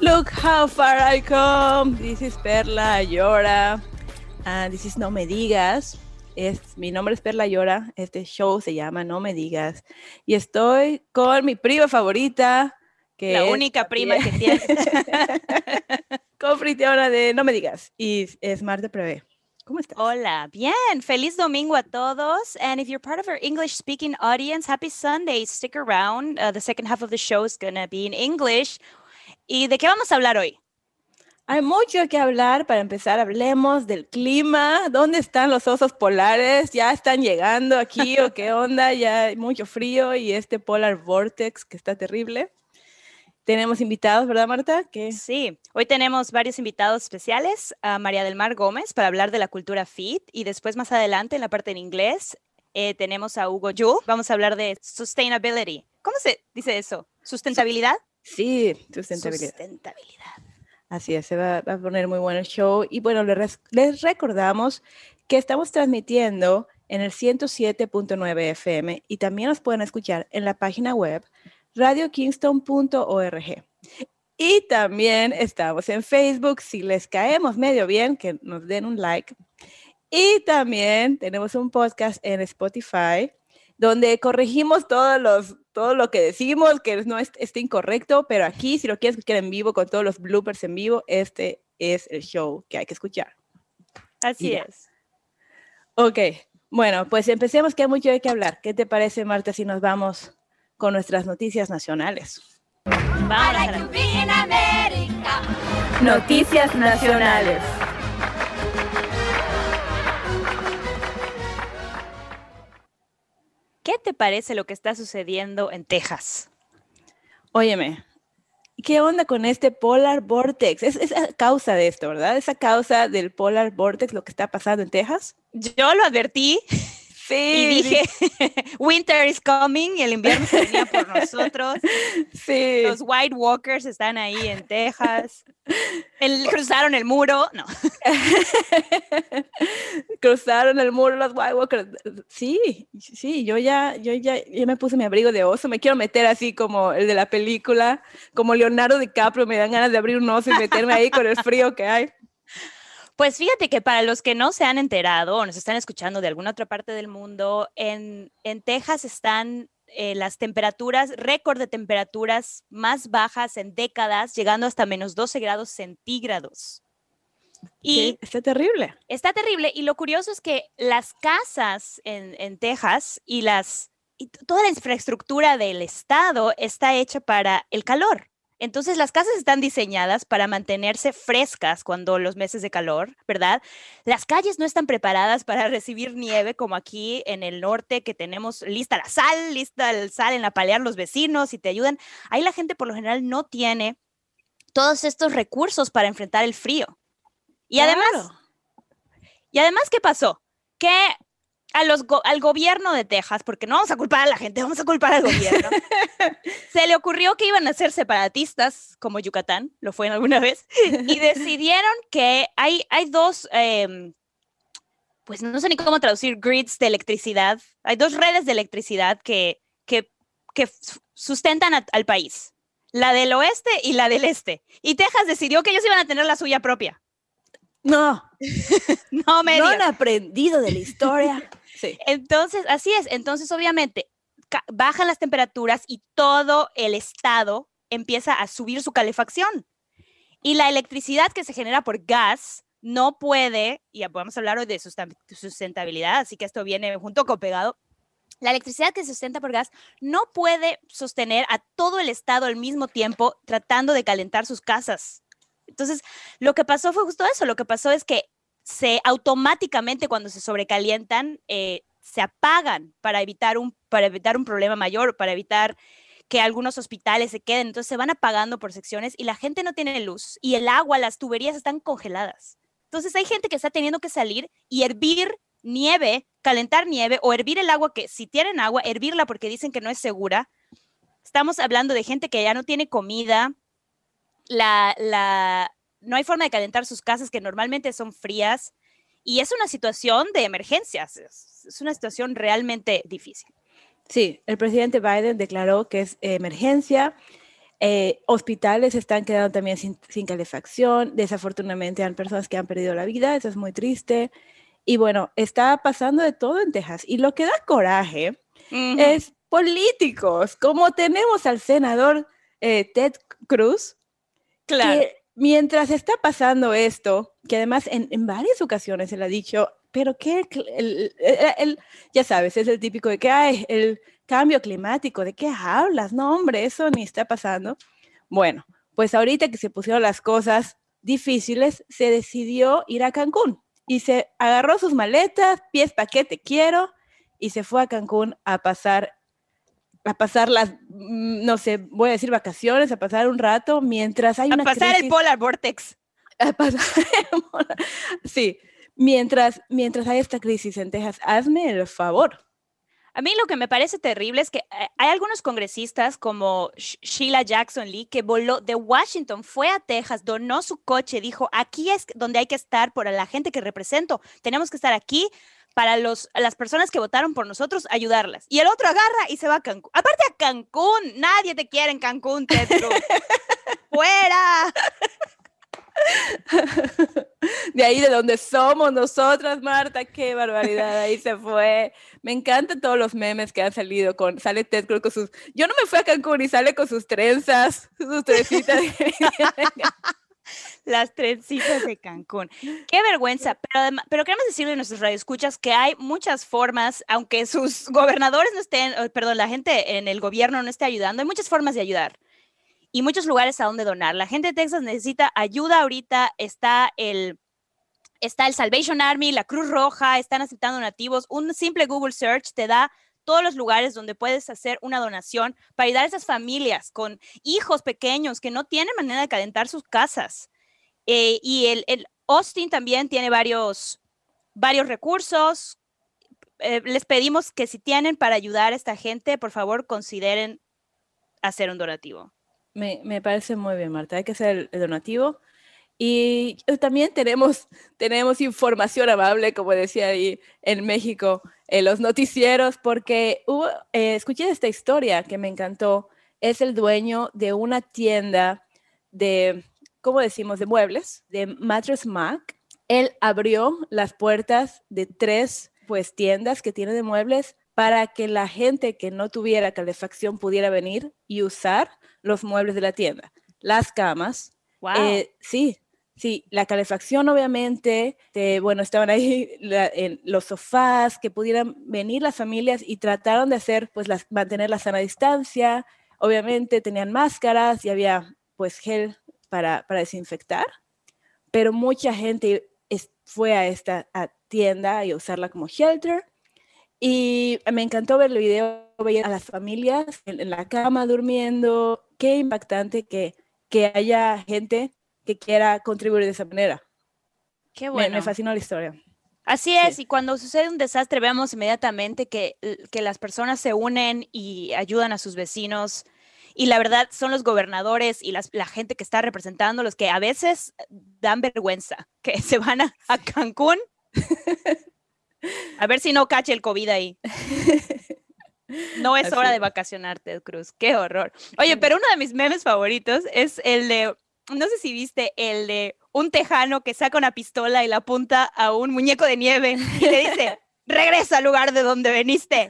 Look how far I come. This is Perla Llora. And this is No Me Digas. Es, mi nombre es Perla Llora. Este show se llama No Me Digas. Y estoy con mi prima favorita. Que La es única prima que tiene. Confritiona de No Me Digas. Y es Marta Prevé. ¿Cómo estás? Hola, bien. Feliz domingo a todos. And if you're part of our English speaking audience, happy Sunday. Stick around. Uh, the second half of the show is going to be in English. ¿Y de qué vamos a hablar hoy? Hay mucho que hablar. Para empezar, hablemos del clima. ¿Dónde están los osos polares? ¿Ya están llegando aquí o qué onda? Ya hay mucho frío y este polar vortex que está terrible. Tenemos invitados, ¿verdad, Marta? Que Sí, hoy tenemos varios invitados especiales. A María del Mar Gómez para hablar de la cultura fit. Y después, más adelante, en la parte en inglés, eh, tenemos a Hugo Yu. Vamos a hablar de sustainability. ¿Cómo se dice eso? ¿Sustentabilidad? Sí, sustentabilidad. Sustentabilidad. Así es, se va, va a poner muy bueno el show. Y bueno, les recordamos que estamos transmitiendo en el 107.9 FM y también nos pueden escuchar en la página web radiokingston.org. Y también estamos en Facebook. Si les caemos medio bien, que nos den un like. Y también tenemos un podcast en Spotify donde corregimos todos los, todo lo que decimos, que no es, esté incorrecto, pero aquí, si lo quieres escuchar en vivo, con todos los bloopers en vivo, este es el show que hay que escuchar. Así es. Ok, bueno, pues empecemos, que hay mucho de qué hablar. ¿Qué te parece, Marta, si nos vamos con nuestras noticias nacionales? Vamos Noticias nacionales. ¿Qué te parece lo que está sucediendo en Texas? Óyeme, ¿qué onda con este polar vortex? Es, es a causa de esto, ¿verdad? Es a causa del polar vortex lo que está pasando en Texas. Yo lo advertí Sí. y dije, winter is coming y el invierno se venía por nosotros. sí. Los White Walkers están ahí en Texas. El- cruzaron el muro. No. Cruzaron el muro los White Walkers. Sí, sí, yo ya, yo ya, ya me puse mi abrigo de oso. Me quiero meter así como el de la película, como Leonardo DiCaprio. Me dan ganas de abrir un oso y meterme ahí con el frío que hay. Pues fíjate que para los que no se han enterado o nos están escuchando de alguna otra parte del mundo, en, en Texas están eh, las temperaturas, récord de temperaturas más bajas en décadas, llegando hasta menos 12 grados centígrados. Y está terrible. está terrible. Y lo curioso es que las casas en, en Texas y las y toda la infraestructura del estado está hecha para el calor. Entonces las casas están diseñadas para mantenerse frescas cuando los meses de calor, ¿verdad? Las calles no están preparadas para recibir nieve como aquí en el norte que tenemos lista la sal, lista el sal en la palear los vecinos y te ayudan. Ahí la gente por lo general no tiene todos estos recursos para enfrentar el frío. Y además, y además, ¿qué pasó? Que a los go- al gobierno de Texas, porque no vamos a culpar a la gente, vamos a culpar al gobierno, se le ocurrió que iban a ser separatistas, como Yucatán, lo fue alguna vez, y decidieron que hay, hay dos, em, pues no sé ni cómo traducir, grids de electricidad, hay dos redes de electricidad que, que, que sustentan a- al país, la del oeste y la del este. Y Texas decidió que ellos iban a tener la suya propia. No, No me no han aprendido de la historia. Entonces, así es. Entonces, obviamente, bajan las temperaturas y todo el estado empieza a subir su calefacción. Y la electricidad que se genera por gas no puede, y ya podemos hablar hoy de sustentabilidad, así que esto viene junto con pegado. La electricidad que se sustenta por gas no puede sostener a todo el estado al mismo tiempo tratando de calentar sus casas. Entonces, lo que pasó fue justo eso. Lo que pasó es que se automáticamente cuando se sobrecalientan eh, se apagan para evitar un para evitar un problema mayor para evitar que algunos hospitales se queden, entonces se van apagando por secciones y la gente no tiene luz y el agua, las tuberías están congeladas. Entonces hay gente que está teniendo que salir y hervir nieve, calentar nieve o hervir el agua que si tienen agua, hervirla porque dicen que no es segura. Estamos hablando de gente que ya no tiene comida, la, la, no hay forma de calentar sus casas que normalmente son frías y es una situación de emergencias, es, una situación realmente difícil. Sí, el presidente Biden declaró que es emergencia. Eh, hospitales están quedando también sin, sin, calefacción. Desafortunadamente hay personas que han perdido la vida, eso es muy triste. Y bueno, está pasando de todo en Texas. Y lo que da coraje uh -huh. es políticos, como tenemos al senador eh, Ted Cruz, claro. que mientras está pasando esto, que además en, varias ocasiones él ha dicho, pero que el, ya sabes, es el típico de que hay el cambio climático, ¿de qué hablas? No, hombre, eso ni está pasando. Bueno, pues ahorita que se pusieron las cosas difíciles, se decidió ir a Cancún y se agarró sus maletas, pies paquete quiero, y se fue a Cancún a pasar a pasar las, mm, no sé, voy a decir vacaciones, a pasar un rato mientras hay a una pasar crisis, el polar vortex. A pasar, sí, mientras, mientras hay esta crisis en Texas, hazme el favor. A mí lo que me parece terrible es que eh, hay algunos congresistas como Sheila Jackson Lee que voló de Washington, fue a Texas, donó su coche, dijo, aquí es donde hay que estar por la gente que represento, tenemos que estar aquí para los, las personas que votaron por nosotros, ayudarlas. Y el otro agarra y se va a Cancún. Aparte a Cancún, nadie te quiere en Cancún, Ted Cruz. ¡Fuera! De ahí de donde somos nosotras, Marta, qué barbaridad, ahí se fue. Me encantan todos los memes que han salido con, sale Ted Cruz con sus, yo no me fui a Cancún y sale con sus trenzas, sus trencitas. Las trencitas de Cancún. Qué vergüenza, pero, pero queremos decirle a nuestros radioescuchas que hay muchas formas, aunque sus gobernadores no estén, perdón, la gente en el gobierno no esté ayudando, hay muchas formas de ayudar y muchos lugares a donde donar. La gente de Texas necesita ayuda ahorita, está el, está el Salvation Army, la Cruz Roja, están aceptando nativos. Un simple Google Search te da todos los lugares donde puedes hacer una donación para ayudar a esas familias con hijos pequeños que no tienen manera de calentar sus casas. Eh, y el, el, Austin también tiene varios, varios recursos. Eh, les pedimos que si tienen para ayudar a esta gente, por favor consideren hacer un donativo. Me, me, parece muy bien, Marta. Hay que hacer el, el donativo. Y también tenemos, tenemos información amable, como decía ahí en México, en los noticieros, porque hubo, eh, escuché esta historia que me encantó. Es el dueño de una tienda de, ¿cómo decimos?, de muebles, de Mattress Mac. Él abrió las puertas de tres pues, tiendas que tiene de muebles para que la gente que no tuviera calefacción pudiera venir y usar los muebles de la tienda. Las camas. Wow. Eh, sí, sí, la calefacción obviamente, eh, bueno, estaban ahí en los sofás, que pudieran venir las familias y trataron de hacer, pues, las, mantener la sana distancia. Obviamente tenían máscaras y había, pues, gel para, desinfectar, pero mucha gente fue a esta tienda y usarla como shelter. Y me encantó ver el video, ver a las familias en, la cama durmiendo. Qué impactante que haya gente que quiera contribuir de esa manera. Qué bueno. Me, me fascinó la historia. Así es, sí. y cuando sucede un desastre vemos inmediatamente que, que las personas se unen y ayudan a sus vecinos. Y la verdad son los gobernadores y las, la gente que está representando los que a veces dan vergüenza, que se van a, a Cancún a ver si no cache el COVID ahí. No es Así. hora de vacacionar, Ted Cruz. Qué horror. Oye, pero uno de mis memes favoritos es el de, no sé si viste, el de un tejano que saca una pistola y la apunta a un muñeco de nieve y le dice, regresa al lugar de donde veniste,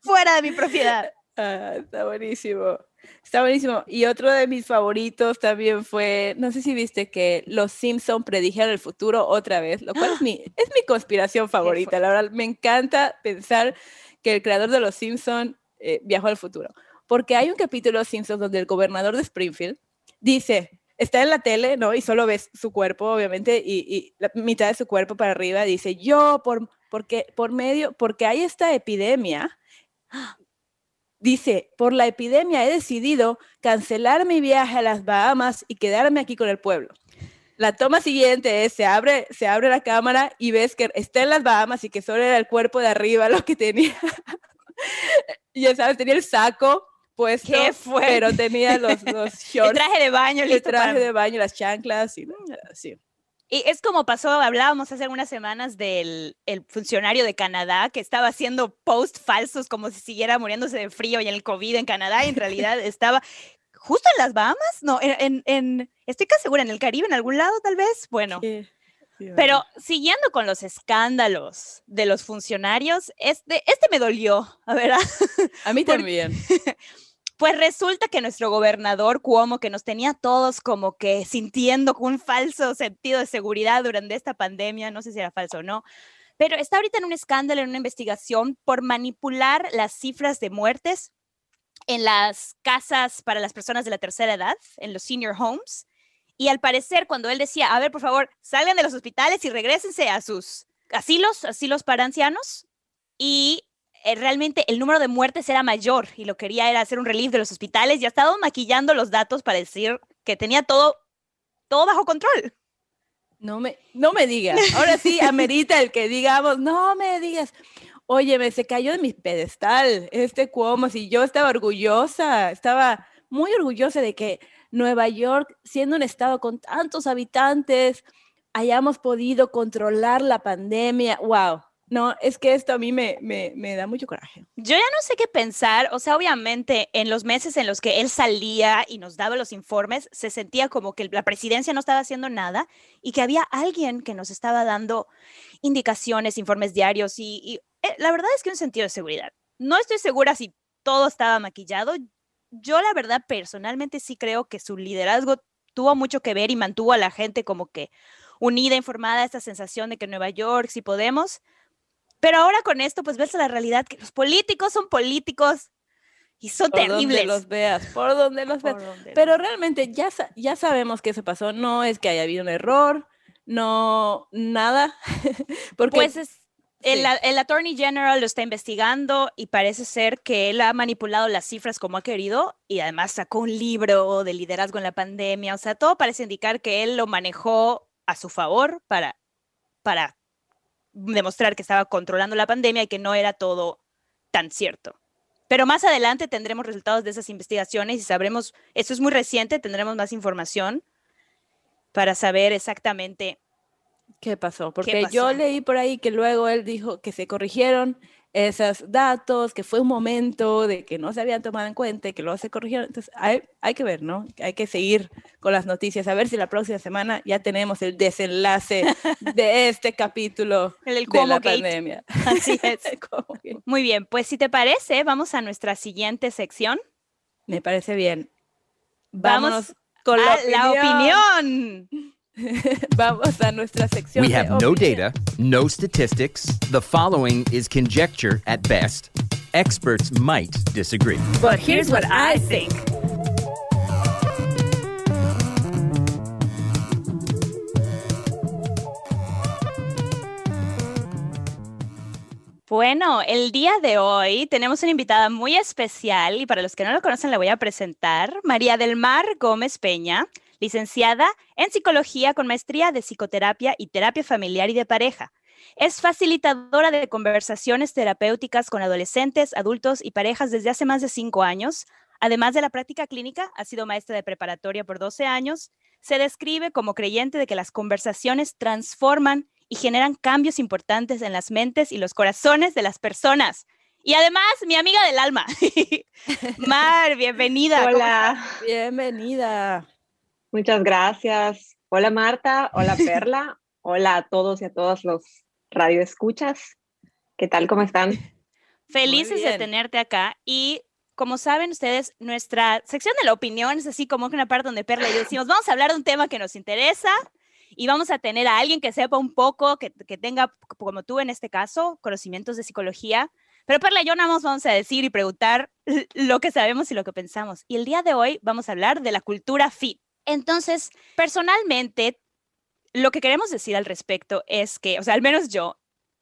fuera de mi propiedad. Ah, está buenísimo. Está buenísimo. Y otro de mis favoritos también fue, no sé si viste que los Simpson predijeron el futuro otra vez, lo cual es mi, es mi conspiración favorita. La verdad, me encanta pensar que el creador de los Simpson eh, viajó al futuro. Porque hay un capítulo de Simpsons donde el gobernador de Springfield dice, está en la tele, ¿no? Y solo ves su cuerpo, obviamente, y, y la mitad de su cuerpo para arriba, dice, yo, por, porque, por medio, porque hay esta epidemia, Dice, por la epidemia he decidido cancelar mi viaje a las Bahamas y quedarme aquí con el pueblo. La toma siguiente es, se abre, se abre la cámara y ves que está en las Bahamas y que solo era el cuerpo de arriba lo que tenía. ya sabes, tenía el saco puesto, Qué fuerte. pero tenía los, los shorts, El traje de baño, el listo traje para- de baño, las chanclas y así. Y es como pasó, hablábamos hace algunas semanas del el funcionario de Canadá que estaba haciendo posts falsos como si siguiera muriéndose de frío y el COVID en Canadá y en realidad estaba justo en las Bahamas, no, en, en- en- estoy casi segura, en el Caribe, en algún lado tal vez, bueno. Sí, sí, Pero siguiendo con los escándalos de los funcionarios, este, este me dolió, a ver, a mí también. Pues resulta que nuestro gobernador Cuomo, que nos tenía todos como que sintiendo un falso sentido de seguridad durante esta pandemia, no sé si era falso o no, pero está ahorita en un escándalo, en una investigación por manipular las cifras de muertes en las casas para las personas de la tercera edad, en los senior homes. Y al parecer, cuando él decía, a ver, por favor, salgan de los hospitales y regresense a sus asilos, asilos para ancianos, y eh, realmente el número de muertes era mayor y lo quería era hacer un relief de los hospitales y ha estado maquillando los datos para decir que tenía todo, todo bajo control. No me, no me digas. Ahora sí, amerita el que digamos, no me digas. Óyeme, se cayó de mi pedestal este Cuomo, si yo estaba orgullosa, estaba muy orgullosa de que Nueva York, siendo un estado con tantos habitantes, hayamos podido controlar la pandemia. Wow. No, es que esto a mí me, me, me da mucho coraje. Yo ya no sé qué pensar, o sea, obviamente en los meses en los que él salía y nos daba los informes, se sentía como que la presidencia no estaba haciendo nada y que había alguien que nos estaba dando indicaciones, informes diarios y, eh, la verdad es que un sentido de seguridad. No estoy segura si todo estaba maquillado. Yo la verdad personalmente sí creo que su liderazgo tuvo mucho que ver y mantuvo a la gente como que unida, informada, esta sensación de que Nueva York, si podemos. Pero ahora con esto, pues ves la realidad que los políticos son políticos y son Por donde los veas, por donde los veas. Donde Pero realmente ya, ya sabemos que eso pasó. No es que haya habido un error, no, nada. Porque pues es, el, Attorney General lo está investigando y parece ser que él ha manipulado las cifras como ha querido y además sacó un libro de liderazgo en la pandemia. O sea, todo parece indicar que él lo manejó a su favor para, para demostrar que estaba controlando la pandemia y que no era todo tan cierto. Pero más adelante tendremos resultados de esas investigaciones y sabremos, eso es muy reciente, tendremos más información para saber exactamente ¿Qué pasó? Porque pasó? yo leí por ahí que luego él dijo que se corrigieron esos datos, que fue un momento de que no se habían tomado en cuenta y que luego se corrigieron. Entonces, hay, hay que ver, ¿no? Hay que seguir con las noticias, a ver si la próxima semana ya tenemos el desenlace de este capítulo El del de la Gate. pandemia. Así es. Muy bien, pues si te parece, vamos a nuestra siguiente sección. Me parece bien. Vamos Vámonos con a la opinión. la opinión. Vamos a nuestra sección. We de have no opinión. data, no statistics. The following is conjecture at best. Experts might disagree. But here's what I think. Bueno, el día de hoy tenemos una invitada muy especial y para los que no la conocen la voy a presentar, María del Mar Gómez Peña, licenciada en psicología con maestría de psicoterapia y terapia familiar y de pareja. Es facilitadora de conversaciones terapéuticas con adolescentes, adultos y parejas desde hace más de cinco años. Además de la práctica clínica, ha sido maestra de preparatoria por 12 años. Se describe como creyente de que las conversaciones transforman y generan cambios importantes en las mentes y los corazones de las personas. Y además, mi amiga del alma. Mar, bienvenida. ¿Cómo Hola, Bienvenida. Muchas gracias. Hola Marta, hola Perla, hola a todos y a todas los radioescuchas. ¿Qué tal? ¿Cómo están? Felices de tenerte acá y como saben ustedes, nuestra sección de la opinión es así como que una parte donde Perla y yo decimos, vamos a hablar de un tema que nos interesa y vamos a tener a alguien que sepa un poco, que, que tenga, como tú en este caso, conocimientos de psicología. Pero Perla y yo nada más vamos a decir y preguntar lo que sabemos y lo que pensamos. Y el día de hoy vamos a hablar de la cultura fit. Entonces, personalmente, lo que queremos decir al respecto es que, o sea, al menos yo,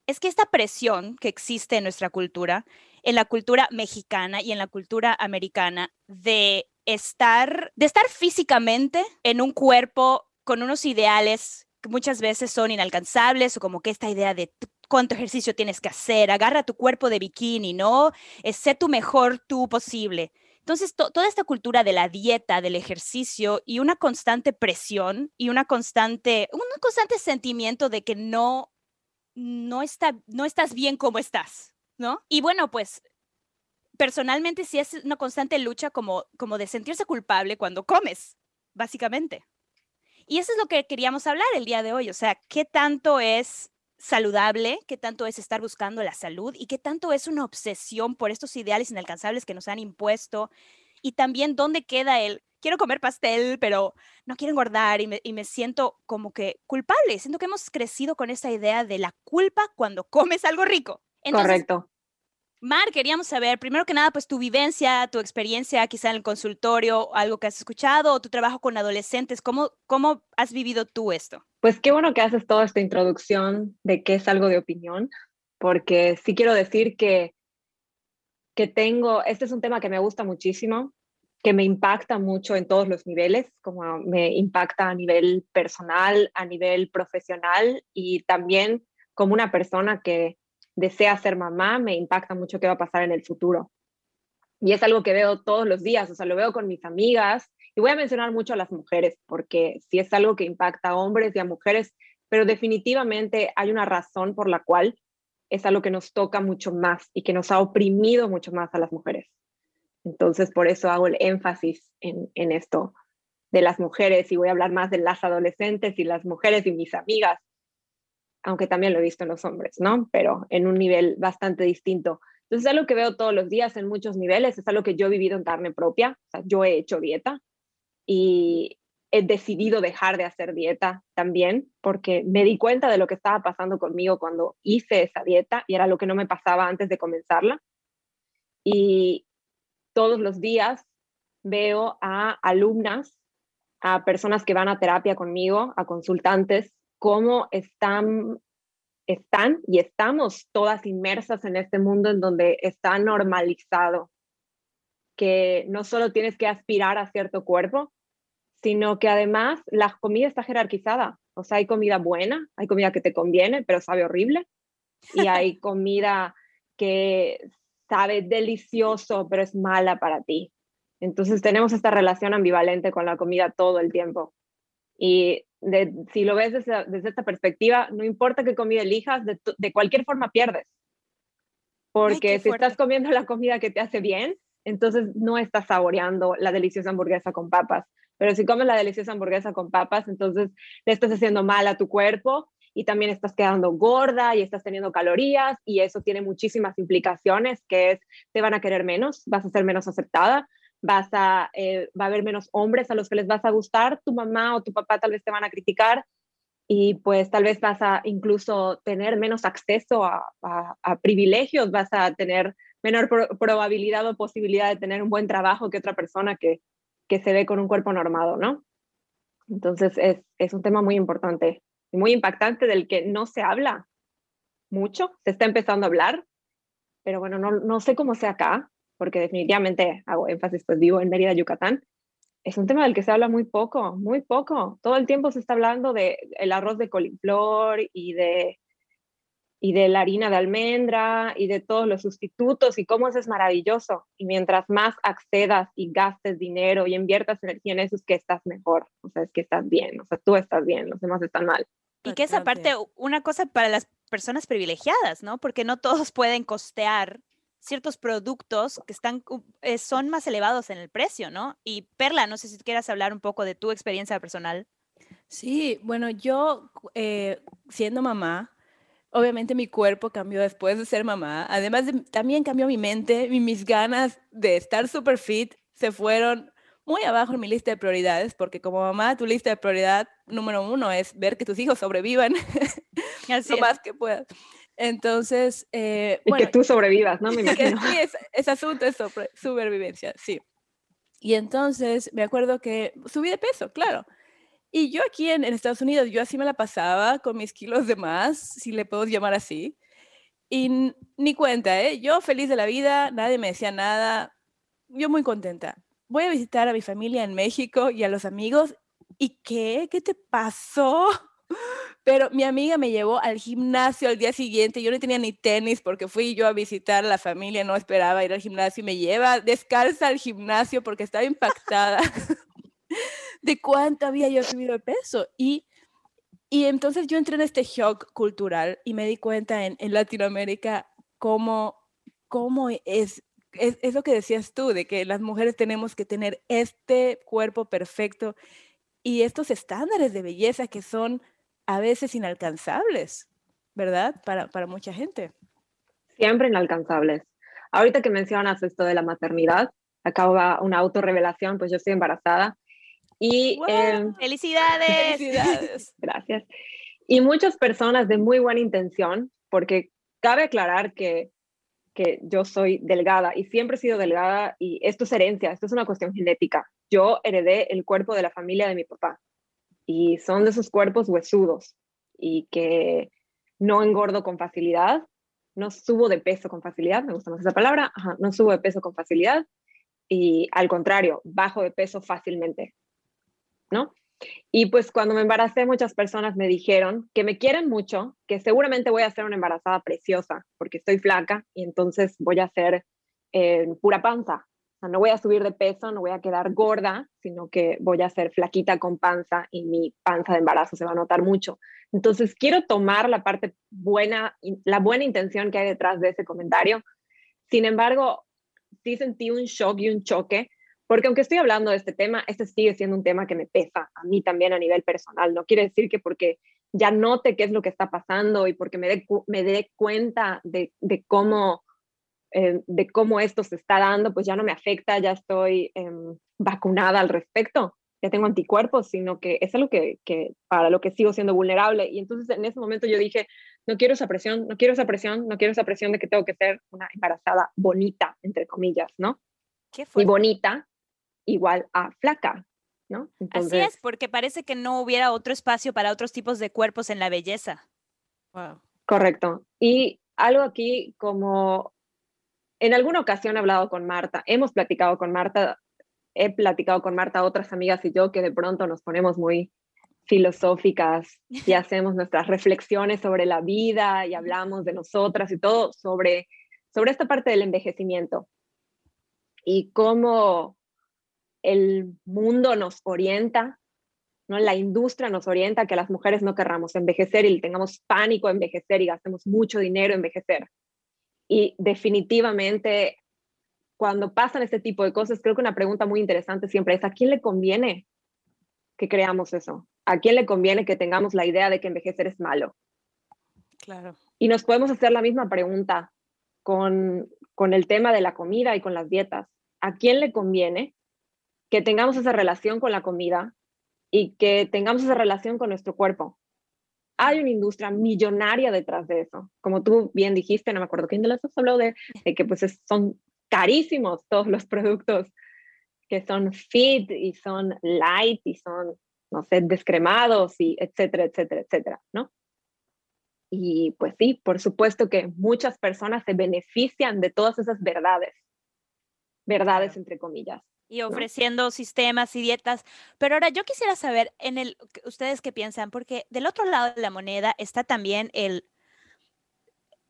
es que esta presión que existe en nuestra cultura en la cultura mexicana y en la cultura americana de estar, de estar físicamente en un cuerpo con unos ideales que muchas veces son inalcanzables o como que esta idea de cuánto ejercicio tienes que hacer, agarra tu cuerpo de bikini, ¿no? Es, sé tu mejor tú posible. Entonces, toda esta cultura de la dieta, del ejercicio y una constante presión y una constante, un constante sentimiento de que no, no, está, no estás bien como estás, ¿no? Y bueno, pues personalmente sí es una constante lucha como, como de sentirse culpable cuando comes, básicamente. Y eso es lo que queríamos hablar el día de hoy, o sea, qué tanto es saludable, qué tanto es estar buscando la salud y qué tanto es una obsesión por estos ideales inalcanzables que nos han impuesto y también dónde queda el quiero comer pastel, pero no quiero engordar y me, y me, siento como que culpable. Siento que hemos crecido con esa idea de la culpa cuando comes algo rico. Correcto. Mar, queríamos saber, primero que nada, pues tu vivencia, tu experiencia quizá en el consultorio, algo que has escuchado, o tu trabajo con adolescentes, ¿cómo, cómo has vivido tú esto? Pues qué bueno que haces toda esta introducción de qué es algo de opinión, porque sí quiero decir que, que tengo, este es un tema que me gusta muchísimo, que me impacta mucho en todos los niveles, como me impacta a nivel personal, a nivel profesional y también como una persona que desea ser mamá, me impacta mucho qué va a pasar en el futuro. Y es algo que veo todos los días, o sea, lo veo con mis amigas y voy a mencionar mucho a las mujeres, porque sí es algo que impacta a hombres y a mujeres, pero definitivamente hay una razón por la cual es algo que nos toca mucho más y que nos ha oprimido mucho más a las mujeres. Entonces, por eso hago el énfasis en, en esto de las mujeres y voy a hablar más de las adolescentes y las mujeres y mis amigas, aunque también lo he visto en los hombres, ¿no? Pero en un nivel bastante distinto. Entonces es algo que veo todos los días en muchos niveles, es algo que yo he vivido en carne propia, o sea, yo he hecho dieta y he decidido dejar de hacer dieta también porque me di cuenta de lo que estaba pasando conmigo cuando hice esa dieta y era lo que no me pasaba antes de comenzarla. Y todos los días veo a alumnas, a personas que van a terapia conmigo, a consultantes cómo están, están y estamos todas inmersas en este mundo en donde está normalizado que no solo tienes que aspirar a cierto cuerpo, sino que además la comida está jerarquizada. O sea, hay comida buena, hay comida que te conviene, pero sabe horrible, y hay comida que sabe delicioso, pero es mala para ti. Entonces tenemos esta relación ambivalente con la comida todo el tiempo. Y si lo ves desde, esta perspectiva, no importa qué comida elijas, de, cualquier forma pierdes. Porque si estás comiendo la comida que te hace bien, entonces no estás saboreando la deliciosa hamburguesa con papas. Pero si comes la deliciosa hamburguesa con papas, entonces le estás haciendo mal a tu cuerpo y también estás quedando gorda y estás teniendo calorías y eso tiene muchísimas implicaciones, que es, te van a querer menos, vas a ser menos aceptada, vas a, eh, va a haber menos hombres a los que les vas a gustar, tu mamá o tu papá tal vez te van a criticar y pues tal vez vas a incluso tener menos acceso a, privilegios, vas a tener menor probabilidad o posibilidad de tener un buen trabajo que otra persona que, que se ve con un cuerpo normado, ¿no? Entonces es, es un tema muy importante y muy impactante del que no se habla mucho, se está empezando a hablar, pero bueno, no, no sé cómo sea acá, porque definitivamente hago énfasis, pues vivo en Mérida, Yucatán, es un tema del que se habla muy poco, muy poco. Todo el tiempo se está hablando de el arroz de coliflor y de y de la harina de almendra y de todos los sustitutos y cómo eso es maravilloso. Y mientras más accedas y gastes dinero y inviertas energía en eso, es que estás mejor. O sea, es que estás bien. O sea, tú estás bien, los demás están mal. Y que es aparte una cosa para las personas privilegiadas, ¿no? Porque no todos pueden costear ciertos productos que están, eh, son más elevados en el precio, ¿no? Y Perla, no sé si quieras hablar un poco de tu experiencia personal. Sí, bueno, yo eh, siendo mamá, obviamente mi cuerpo cambió después de ser mamá. Además, también cambió mi mente y mis ganas de estar super fit se fueron muy abajo en mi lista de prioridades, porque como mamá, tu lista de prioridad número uno es ver que tus hijos sobrevivan lo más que puedas. Entonces, eh, y que tú sobrevivas, ¿no? Me imagino. sí, es, asunto de sobre, supervivencia, sí. Y entonces me acuerdo que subí de peso, claro. Y yo aquí en, en, Estados Unidos, yo así me la pasaba con mis kilos de más, si le puedo llamar así. Y ni cuenta, ¿eh? Yo feliz de la vida, nadie me decía nada, yo muy contenta. Voy a visitar a mi familia en México y a los amigos. ¿Y qué? ¿Qué te pasó? Pero mi amiga me llevó al gimnasio al día siguiente. Yo no tenía ni tenis porque fui yo a visitar la familia, no esperaba ir al gimnasio y me lleva descalza al gimnasio porque estaba impactada de cuánto había yo subido de peso. Y, y entonces yo entré en este shock cultural y me di cuenta en, en Latinoamérica cómo, cómo es, es, es lo que decías tú, de que las mujeres tenemos que tener este cuerpo perfecto y estos estándares de belleza que son a veces inalcanzables, ¿verdad? Para, para mucha gente. Siempre inalcanzables. Ahorita que mencionas esto de la maternidad, acaba una autorrevelación, pues yo estoy embarazada y ¡Guau! em, ¡Felicidades! Felicidades. Gracias. Y muchas personas de muy buena intención, porque cabe aclarar que, que yo soy delgada y siempre he sido delgada y esto es herencia, esto es una cuestión genética. Yo heredé el cuerpo de la familia de mi papá y son de esos cuerpos huesudos y que no engordo con facilidad, no subo de peso con facilidad, me gusta más esa palabra, no subo de peso con facilidad y al contrario, bajo de peso fácilmente, ¿no? Y pues cuando me embaracé, muchas personas me dijeron que me quieren mucho, que seguramente voy a ser una embarazada preciosa, porque estoy flaca y entonces voy a ser eh, pura panza. No voy a subir de peso, no voy a quedar gorda, sino que voy a ser flaquita con panza y mi panza de embarazo se va a notar mucho. Entonces quiero tomar la parte buena, la buena intención que hay detrás de ese comentario. Sin embargo, sí sentí un shock y un choque porque aunque estoy hablando de este tema, este sigue siendo un tema que me pesa a mí también a nivel personal. No quiere decir que porque ya note qué es lo que está pasando y porque me dé, me cuenta de, de cómo, eh, de cómo esto se está dando, pues ya no me afecta, ya estoy eh, vacunada al respecto, ya tengo anticuerpos, sino que es algo que, que para lo que sigo siendo vulnerable. Y entonces en ese momento yo dije, no quiero esa presión, no quiero esa presión, no quiero esa presión de que tengo que ser una embarazada bonita, entre comillas, ¿no? ¿Qué Y fue? bonita igual a flaca, ¿no? Así es, porque parece que no hubiera otro espacio para otros tipos de cuerpos en la belleza. Wow. Correcto. Y algo aquí como en alguna ocasión he hablado con Marta, hemos platicado con Marta, he platicado con Marta, otras amigas y yo que de pronto nos ponemos muy filosóficas y hacemos nuestras reflexiones sobre la vida y hablamos de nosotras y todo sobre, sobre esta parte del envejecimiento y cómo el mundo nos orienta, ¿no? la industria nos orienta a que las mujeres no querramos envejecer y tengamos pánico a envejecer y gastemos mucho dinero en envejecer. Y definitivamente, cuando pasan este tipo de cosas, creo que una pregunta muy interesante siempre es, ¿a quién le conviene que creamos eso? ¿A quién le conviene que tengamos la idea de que envejecer es malo? Claro. Y nos podemos hacer la misma pregunta con, con el tema de la comida y con las dietas. ¿A quién le conviene que tengamos esa relación con la comida y que tengamos esa relación con nuestro cuerpo? Hay una industria millonaria detrás de eso. Como tú bien dijiste, no me acuerdo quién de los dos habló de, de que pues es- son carísimos todos los productos que son fit y son light y son, no sé, descremados y etcétera, etcétera, etcétera, ¿no? Y pues sí, por supuesto que muchas personas se benefician de todas esas verdades, verdades entre comillas. Y ofreciendo sistemas y dietas. Pero ahora yo quisiera saber en el ustedes qué piensan, porque del otro lado de la moneda está también el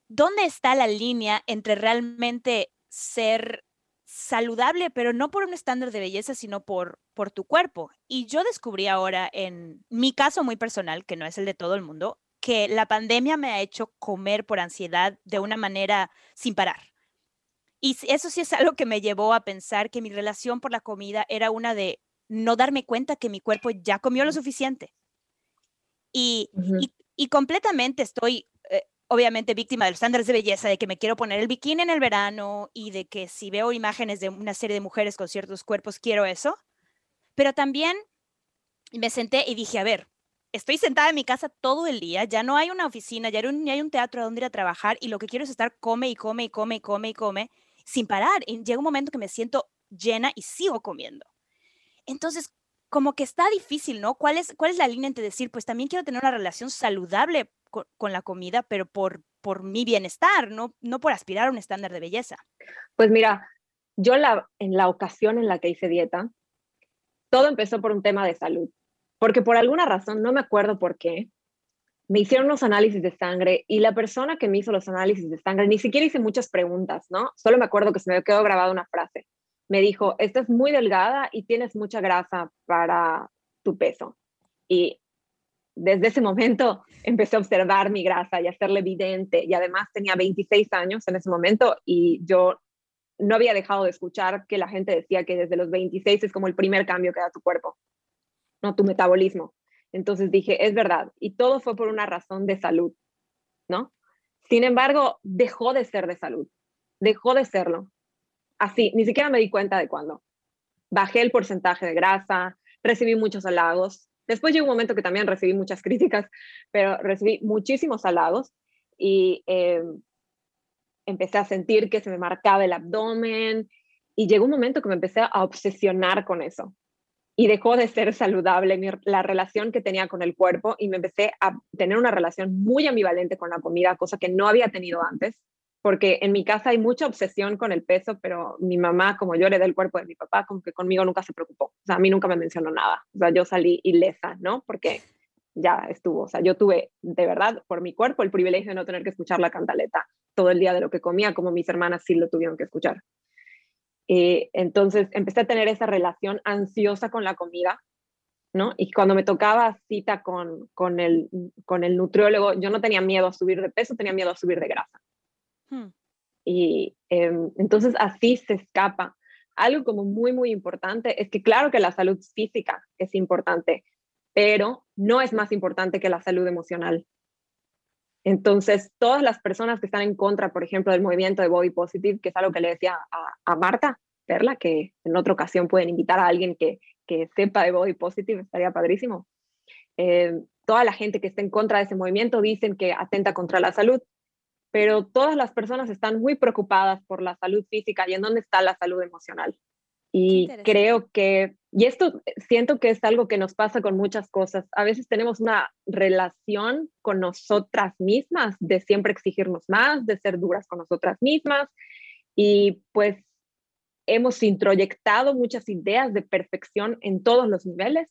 dónde está la línea entre realmente ser saludable, pero no por un estándar de belleza, sino por por tu cuerpo. Y yo descubrí ahora en mi caso muy personal, que no es el de todo el mundo, que la pandemia me ha hecho comer por ansiedad de una manera sin parar. Y eso sí es algo que me llevó a pensar que mi relación por la comida era una de no darme cuenta que mi cuerpo ya comió lo suficiente. Y, y, y completamente estoy, eh, obviamente, víctima de los estándares de belleza, de que me quiero poner el bikini en el verano y de que si veo imágenes de una serie de mujeres con ciertos cuerpos, quiero eso. Pero también me senté y dije, a ver, estoy sentada en mi casa todo el día, ya no hay una oficina, ya no hay un teatro a donde ir a trabajar y lo que quiero es estar come y come y come y come y come sin parar. Y llega un momento que me siento llena y sigo comiendo. Entonces, como que está difícil, ¿no? ¿Cuál es, ¿Cuál es la línea entre decir, pues también quiero tener una relación saludable con, con la comida, pero por, por mi bienestar, no, no por aspirar a un estándar de belleza. Pues mira, yo la, en la ocasión en la que hice dieta, todo empezó por un tema de salud, porque por alguna razón, no me acuerdo por qué, me hicieron unos análisis de sangre y la persona que me hizo los análisis de sangre, ni siquiera hice muchas preguntas, ¿no? Solo me acuerdo que se me quedó grabada una frase. Me dijo, estás muy delgada y tienes mucha grasa para tu peso. Y desde ese momento empecé a observar mi grasa y a hacerle evidente. Y además tenía 26 años en ese momento y yo no había dejado de escuchar que la gente decía que desde los 26 es como el primer cambio que da tu cuerpo, no tu metabolismo. Entonces dije, es verdad. Y todo fue por una razón de salud, ¿no? Sin embargo, dejó de ser de salud, dejó de serlo. Así, ni siquiera me di cuenta de cuándo. Bajé el porcentaje de grasa, recibí muchos halagos. Después llegó un momento que también recibí muchas críticas, pero recibí muchísimos halagos y eh, empecé a sentir que se me marcaba el abdomen y llegó un momento que me empecé a obsesionar con eso y dejó de ser saludable la relación que tenía con el cuerpo y me empecé a tener una relación muy ambivalente con la comida, cosa que no había tenido antes, porque en mi casa hay mucha obsesión con el peso, pero mi mamá, como yo heredé el cuerpo de mi papá, como que conmigo nunca se preocupó, o sea, a mí nunca me mencionó nada, o sea, yo salí ilesa, ¿no? Porque ya estuvo, o sea, yo tuve de verdad por mi cuerpo el privilegio de no tener que escuchar la cantaleta todo el día de lo que comía, como mis hermanas sí lo tuvieron que escuchar. Eh, entonces empecé a tener esa relación ansiosa con la comida, ¿no? Y cuando me tocaba cita con, con, el, con el nutriólogo, yo no tenía miedo a subir de peso, tenía miedo a subir de grasa. Hmm. Y em, entonces así se escapa. Algo como muy, muy importante es que claro que la salud física es importante, pero no es más importante que la salud emocional. Entonces, todas las personas que están en contra, por ejemplo, del movimiento de Body Positive, que es algo que le decía a, Marta Perla, que en otra ocasión pueden invitar a alguien que, sepa de Body Positive, estaría padrísimo. Eh, toda la gente que está en contra de ese movimiento dicen que atenta contra la salud, pero todas las personas están muy preocupadas por la salud física y en dónde está la salud emocional. Y creo que, y esto siento que es algo que nos pasa con muchas cosas. A veces tenemos una relación con nosotras mismas, de siempre exigirnos más, de ser duras con nosotras mismas. Y pues hemos introyectado muchas ideas de perfección en todos los niveles.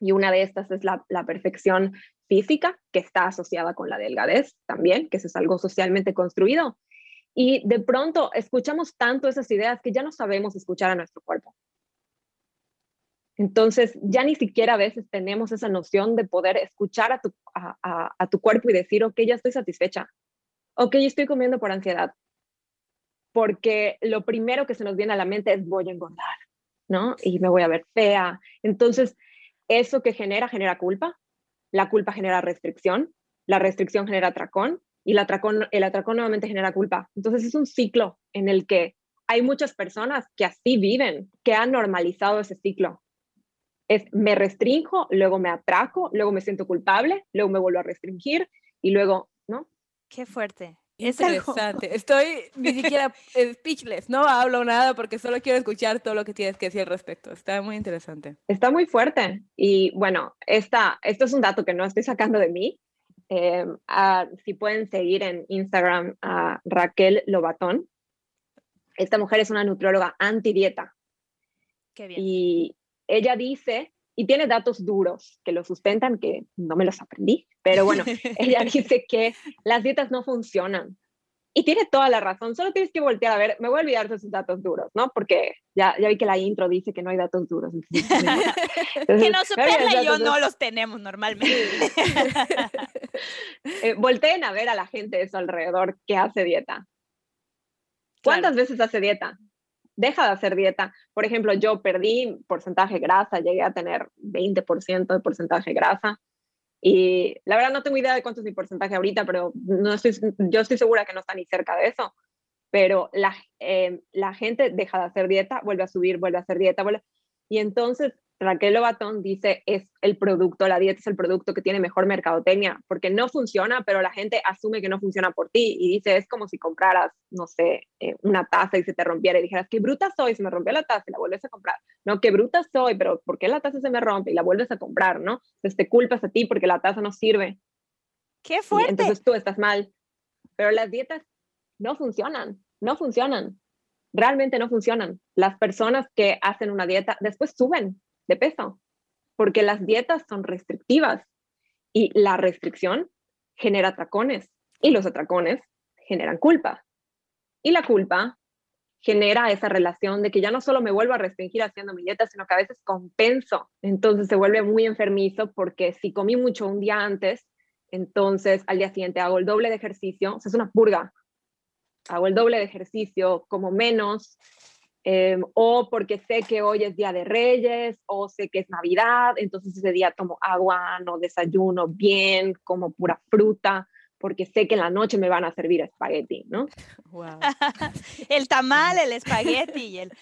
Y una de estas es la, la perfección física, que está asociada con la delgadez también, que eso es algo socialmente construido. Y de pronto escuchamos tanto esas ideas que ya no sabemos escuchar a nuestro cuerpo. Entonces, ya ni siquiera a veces tenemos esa noción de poder escuchar a tu, a, tu cuerpo y decir, ok, ya estoy satisfecha, ok, estoy comiendo por ansiedad, porque lo primero que se nos viene a la mente es voy a engordar, ¿no? Y me voy a ver fea. Entonces, eso que genera, genera culpa, la culpa genera restricción, la restricción genera atracón y el atracón, el atracón nuevamente genera culpa. Entonces es un ciclo en el que hay muchas personas que así viven, que han normalizado ese ciclo. Es me restringo, luego me atraco, luego me siento culpable, luego me vuelvo a restringir y luego, ¿no? Qué fuerte. Es interesante. Estoy ni siquiera speechless, no hablo nada porque solo quiero escuchar todo lo que tienes que decir al respecto. Está muy interesante. Está muy fuerte. Y bueno, esta, esto es un dato que no estoy sacando de mí, eh, si pueden seguir en Instagram a Raquel Lobatón. Esta mujer es una nutrióloga anti-dieta. Qué bien. Y ella dice, y tiene datos duros que lo sustentan, que no me los aprendí, pero bueno, ella dice que las dietas no funcionan. Y tiene toda la razón, solo tienes que voltear a ver, me voy a olvidar de esos datos duros, ¿no? Porque ya, ya vi que la intro dice que no hay datos duros. que no, Perla y yo no los tenemos normalmente. eh, volteen a ver a la gente de su alrededor que hace dieta. ¿Cuántas veces hace dieta? Deja de hacer dieta. Por ejemplo, yo perdí porcentaje grasa, llegué a tener 20% de porcentaje grasa y la verdad no tengo idea de cuánto es mi porcentaje ahorita, pero no estoy, yo estoy segura que no está ni cerca de eso. Pero la, eh, la gente deja de hacer dieta, vuelve a subir, vuelve a hacer dieta. Y entonces Raquel Lobatón dice es el producto, la dieta es el producto que tiene mejor mercadotecnia, porque no funciona, pero la gente asume que no funciona por ti y dice es como si compraras, no sé, eh, una taza y se te rompiera y dijeras, qué bruta soy, se me rompió la taza y la vuelves a comprar. No, qué bruta soy, pero ¿por qué la taza se me rompe y la vuelves a comprar, no? Entonces te culpas a ti porque la taza no sirve. Qué y fuerte. entonces tú estás mal. Pero las dietas no funcionan, no funcionan. Realmente no funcionan. Las personas que hacen una dieta después suben de peso porque las dietas son restrictivas y la restricción genera atracones y los atracones generan culpa. Y la culpa genera esa relación de que ya no solo me vuelvo a restringir haciendo mi dieta, sino que a veces compenso. Entonces se vuelve muy enfermizo porque si comí mucho un día antes, entonces al día siguiente hago el doble de ejercicio, o sea, es una purga. Hago el doble de ejercicio, como menos, eh, o porque sé que hoy es día de Reyes, o sé que es Navidad, entonces ese día tomo agua, no desayuno bien, como pura fruta, porque sé que en la noche me van a servir espagueti, ¿no? Wow. el tamal, el espagueti y el...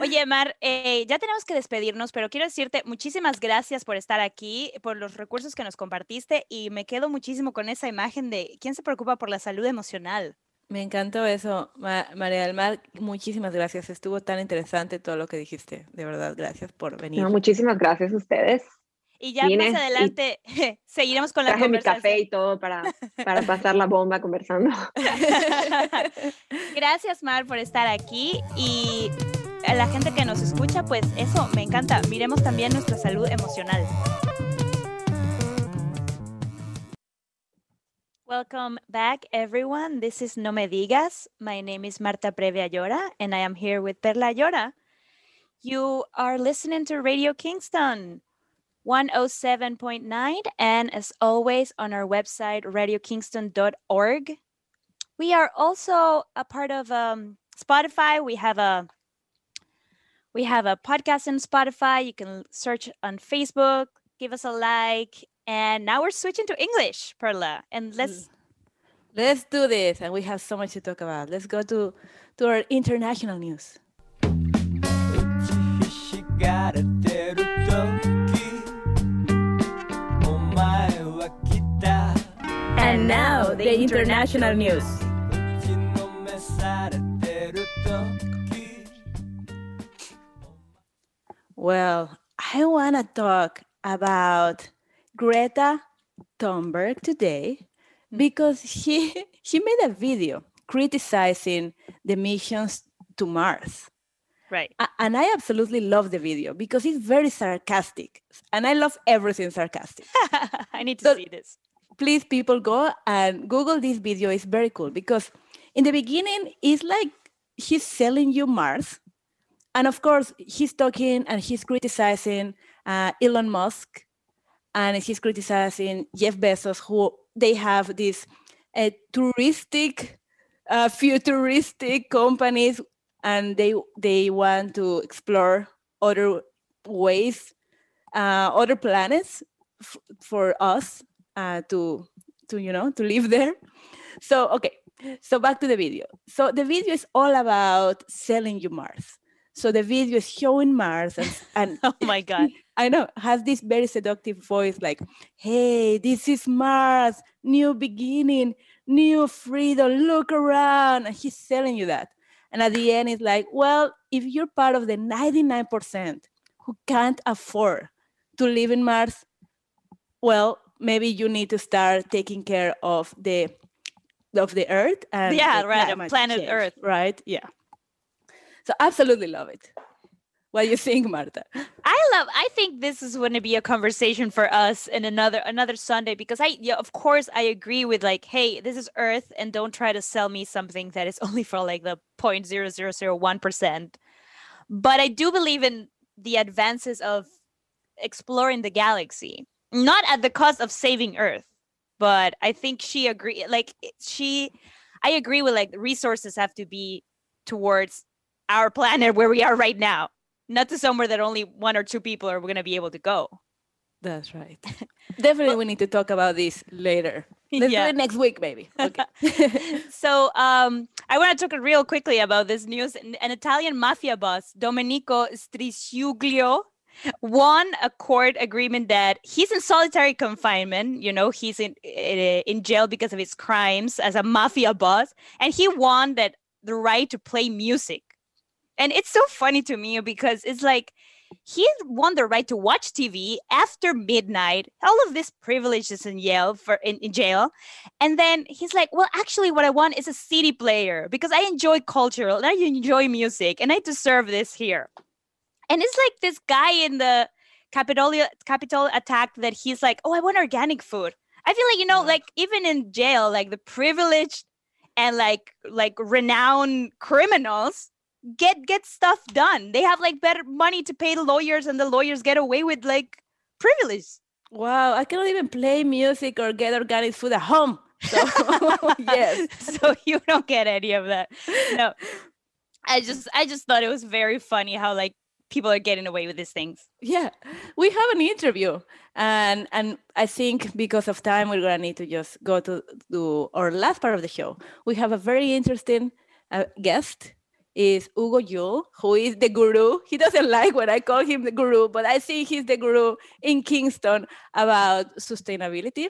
Oye, Mar, eh, ya tenemos que despedirnos, pero quiero decirte muchísimas gracias por estar aquí, por los recursos que nos compartiste y me quedo muchísimo con esa imagen de quién se preocupa por la salud emocional. Me encantó eso, Ma- María del Mar. Muchísimas gracias. Estuvo tan interesante todo lo que dijiste. De verdad, gracias por venir. No, muchísimas gracias a ustedes. Y ya Vine más adelante seguiremos con la Traje mi café y todo para, para pasar la bomba conversando. Gracias, Mar, por estar aquí y a la gente que nos escucha, pues eso, me encanta. Miremos también nuestra salud emocional. Welcome back, everyone. This is No Me Digas. My name is Marta Previa Llora, and I am here with Perla Llora. You are listening to Radio Kingston 107.9, and as always, on our website, radiokingston.org. We are also a part of um, Spotify. We have a we have a podcast on Spotify. You can search on Facebook, give us a like, and now we're switching to English, Perla. And mm. let's let's do this. And we have so much to talk about. Let's go to to our international news. And now the international news. Well, I want to talk about Greta Thunberg today because she she made a video criticizing the missions to Mars. right. And I absolutely love the video because it's very sarcastic. And I love everything sarcastic. I need to So- see this. Please, people, go and Google this video. It's very cool because in the beginning, it's like he's selling you Mars. And of course, he's talking and he's criticizing uh, Elon Musk and he's criticizing Jeff Bezos, who they have these uh, touristic, uh, futuristic companies, and they they want to explore other ways, uh, other planets f- for us uh, to to you know to live there. So okay, so back to the video. So the video is all about selling you Mars. So the video is showing Mars and, and Oh my God. I know, has this very seductive voice like, hey, this is Mars, new beginning, new freedom, look around. And he's telling you that. And at the end, it's like, well, if you're part of the 99% who can't afford to live in Mars, well, maybe you need to start taking care of the of the earth and Yeah, the right, planet change, Earth. right? Yeah. So absolutely love it. What do you think, Marta? I love. I think this is going to be a conversation for us in another another Sunday because I, yeah, of course, I agree with like, hey, this is Earth, and don't try to sell me something that is only for like the point zero zero zero one percent. But I do believe in the advances of exploring the galaxy, not at the cost of saving Earth. But I think she agree. Like she, I agree with like resources have to be towards our planet where we are right now not to somewhere that only one or two people are going to be able to go. That's right. Definitely, we need to talk about this later. Let's Yeah. do it next week, maybe. Okay. so um, I want to talk real quickly about this news. An, an Italian mafia boss, Domenico Strisciuglio, won a court agreement that he's in solitary confinement. You know, he's in in in jail because of his crimes as a mafia boss, and he won that the right to play music. And it's so funny to me because it's like he won the right to watch TV after midnight, all of these privileges in Yale for in, in jail. And then he's like, Well, actually, what I want is a CD player because I enjoy cultural and I enjoy music and I deserve this here. And it's like this guy in the Capitol Capitol attack that he's like, Oh, I want organic food. I feel like, you know, mm-hmm. like even in jail, like the privileged and like like renowned criminals get get stuff done. They have like better money to pay the lawyers, and the lawyers get away with like privilege. Wow, I cannot even play music or get organic food at home. So yes, so you don't get any of that. No, I just I just thought it was very funny how like people are getting away with these things. Yeah, we have an interview, and and I think because of time, we're gonna need to just go to to our last part of the show. We have a very interesting uh, guest. Is Hugo Yule, who is the guru. He doesn't like when I call him the guru, but I think he's the guru in Kingston about sustainability.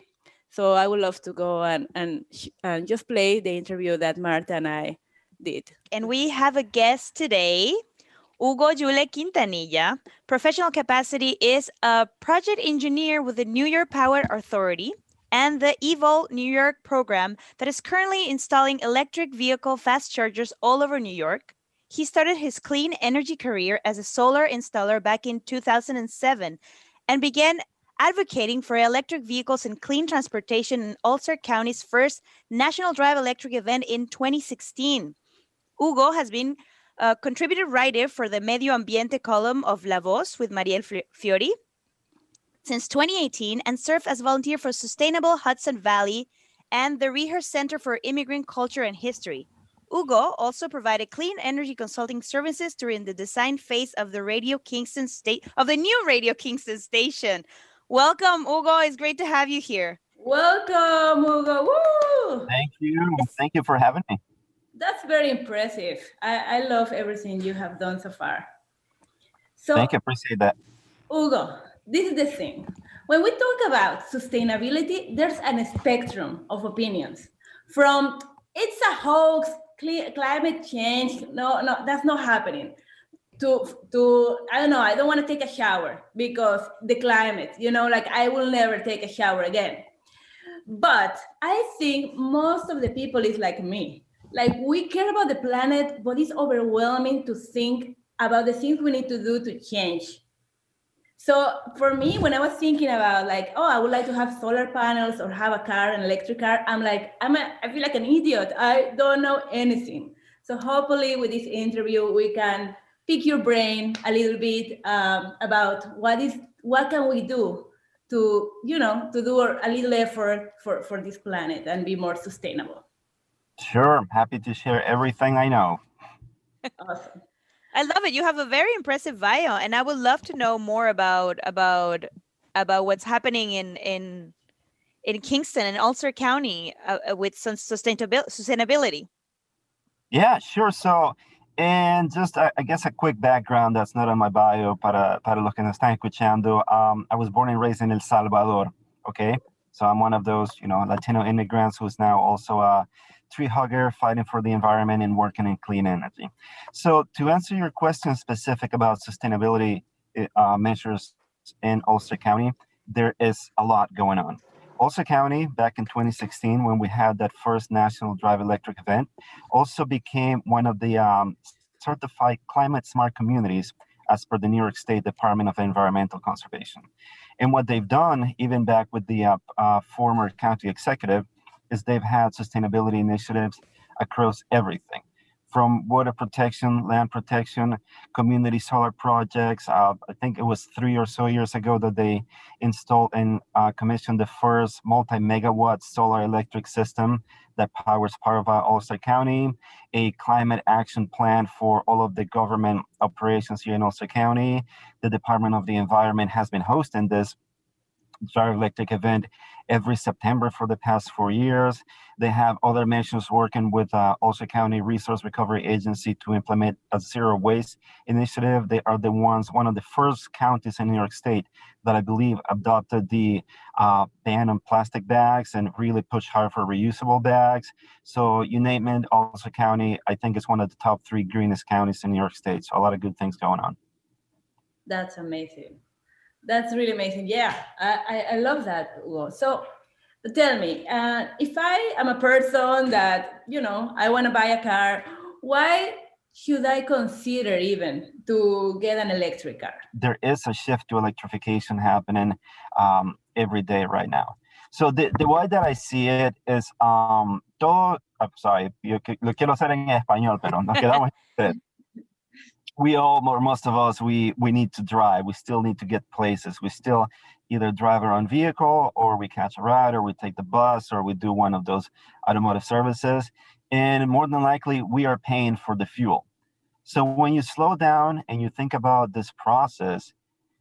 So I would love to go and and, and just play the interview that Marta and I did. And we have a guest today Hugo Yule Quintanilla. Professional capacity is a project engineer with the New York Power Authority and the EVOL New York program that is currently installing electric vehicle fast chargers all over New York. He started his clean energy career as a solar installer back in 2007 and began advocating for electric vehicles and clean transportation in Ulster County's first National Drive Electric event in 2016. Hugo has been uh, a contributor writer for the Medio Ambiente column of La Voz with Mariel Fiori since 2018 and served as volunteer for Sustainable Hudson Valley and the Reher Center for Immigrant Culture and History. Hugo also provided clean energy consulting services during the design phase of the Radio Kingston state of the new Radio Kingston station. Welcome, Hugo. It's great to have you here. Welcome, Hugo. Woo! Thank you. Thank you for having me that's very impressive. I, I love everything you have done so far. So thank you, appreciate that. Hugo, this is the thing. When we talk about sustainability, there's a spectrum of opinions. From it's a hoax, climate change, no, no, that's not happening. To, to I don't know, I don't want to take a shower because the climate, you know, like I will never take a shower again. But I think most of the people is like me like we care about the planet, but it's overwhelming to think about the things we need to do to change. So for me, when I was thinking about like, oh, I would like to have solar panels or have a car, an electric car, I'm like, I'm a, I feel like an idiot. I don't know anything. So hopefully with this interview, we can pick your brain a little bit um, about what is what can we do to you know to do a little effort for for this planet and be more sustainable. Sure, I'm happy to share everything I know. awesome. I love it. You have a very impressive bio, and I would love to know more about about about what's happening in in in Kingston and Ulster County uh, uh with some sustainability. Yeah, sure. So, and just uh, I guess a quick background that's not on my bio para para lo que nos están escuchando. Um, I was born and raised in El Salvador. Okay, so I'm one of those you know Latino immigrants who's now also a tree hugger, fighting for the environment, and working in clean energy. So, to answer your question specific about sustainability eh, uh, measures in Ulster County, there is a lot going on. Ulster County, back in 2016, when we had that first National Drive Electric event, also became one of the um, certified climate smart communities as per the New York State Department of Environmental Conservation. And what they've done, even back with the uh, uh, former county executive, is they've had sustainability initiatives across everything from water protection, land protection, community solar projects. Uh, I think it was three or so years ago that they installed and uh, commissioned the first multi megawatt solar electric system that powers part of Ulster County, a climate action plan for all of the government operations here in Ulster County. The Department of the Environment has been hosting this Drive Electric event every September for the past four years. They have other missions working with uh, Ulster County Resource Recovery Agency to implement a zero waste initiative. They are the ones, one of the first counties in New York State that I believe adopted the uh, ban on plastic bags and really pushed hard for reusable bags. So you name it, Ulster County, I think it's one of the top three greenest counties in New York State. So a lot of good things going on. That's amazing. That's really amazing. Yeah, I, I, I love that. So tell me, uh, if I am a person that, you know, I want to buy a car, why should I consider even to get an electric car? There is a shift to electrification happening um, every day right now. So the, the way that I see it is um, todo, I'm sorry, yo lo quiero hacer en español, pero nos quedamos we all or most of us we we need to drive. We still need to get places. We still either drive our own vehicle or we catch a ride or we take the bus or we do one of those automotive services. And more than likely we are paying for the fuel. So when you slow down and you think about this process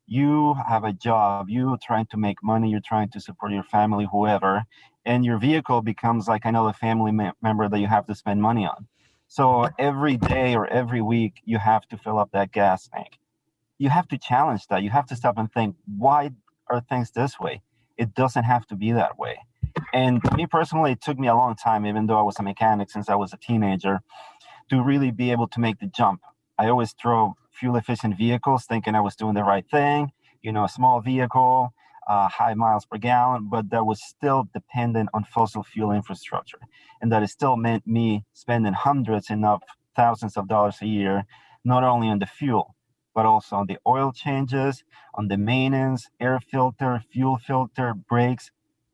you have a job. You're trying to make money. You're trying to support your family whoever and your vehicle becomes like another family member that you have to spend money on so every day or every week, you have to fill up that gas tank. You have to challenge that. You have to stop and think, why are things this way? It doesn't have to be that way. And me personally, it took me a long time, even though I was a mechanic since I was a teenager, to really be able to make the jump. I always drove fuel efficient vehicles thinking I was doing the right thing, you know, a small vehicle, uh, high miles per gallon, but that was still dependent on fossil fuel infrastructure. And that it still meant me spending hundreds, and not thousands of dollars a year, not only on the fuel, but also on the oil changes, on the maintenance, air filter, fuel filter, brakes.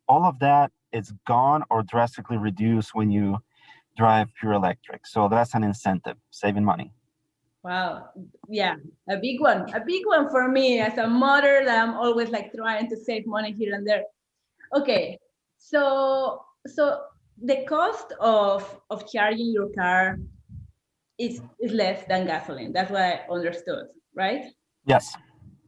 All of that is gone or drastically reduced when you drive pure electric. So that's an incentive, saving money. Wow. Yeah, a big one. A big one for me as a mother that I'm always like trying to save money here and there. Okay. So so the cost of of charging your car is is less than gasoline. That's what I understood, right? Yes.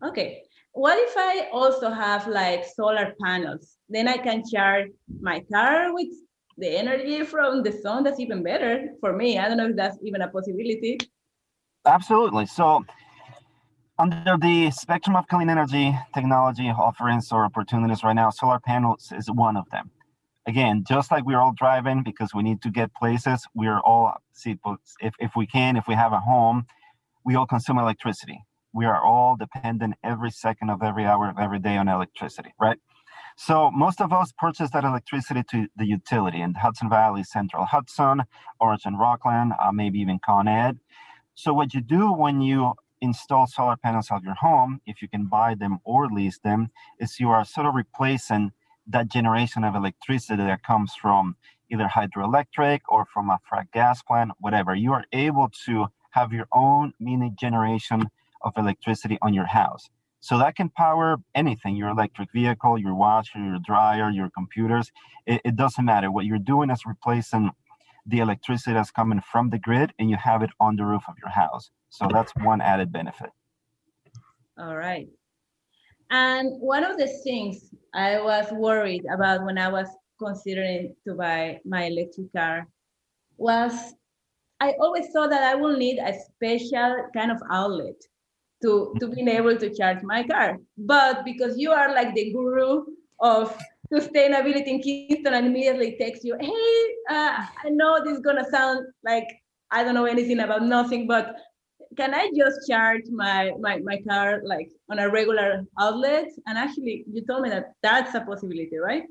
Okay. What if I also have like solar panels? Then I can charge my car with the energy from the sun. That's even better for me. I don't know if that's even a possibility. Absolutely. So, under the spectrum of clean energy technology offerings or opportunities right now, solar panels is one of them. Again, just like we're all driving because we need to get places, we're all, see, if, if we can, if we have a home, we all consume electricity. We are all dependent every second of every hour of every day on electricity, right? So most of us purchase that electricity to the utility in Hudson Valley, Central Hudson, Orange and Rockland, uh, maybe even Con Ed. So what you do when you install solar panels on your home, if you can buy them or lease them, is you are sort of replacing that generation of electricity that comes from either hydroelectric or from a frac gas plant, whatever. You are able to have your own mini generation of electricity on your house. So that can power anything your electric vehicle, your washer, your dryer, your computers. It, it doesn't matter. What you're doing is replacing the electricity that's coming from the grid and you have it on the roof of your house. So that's one added benefit. All right. And one of the things I was worried about when I was considering to buy my electric car was I always thought that I will need a special kind of outlet to, to being able to charge my car. But because you are like the guru of sustainability in Kingston and immediately text you, hey, uh, I know this is gonna sound like I don't know anything about nothing, but can I just charge my, my, my car like on a regular outlet? And actually, you told me that that's a possibility, right?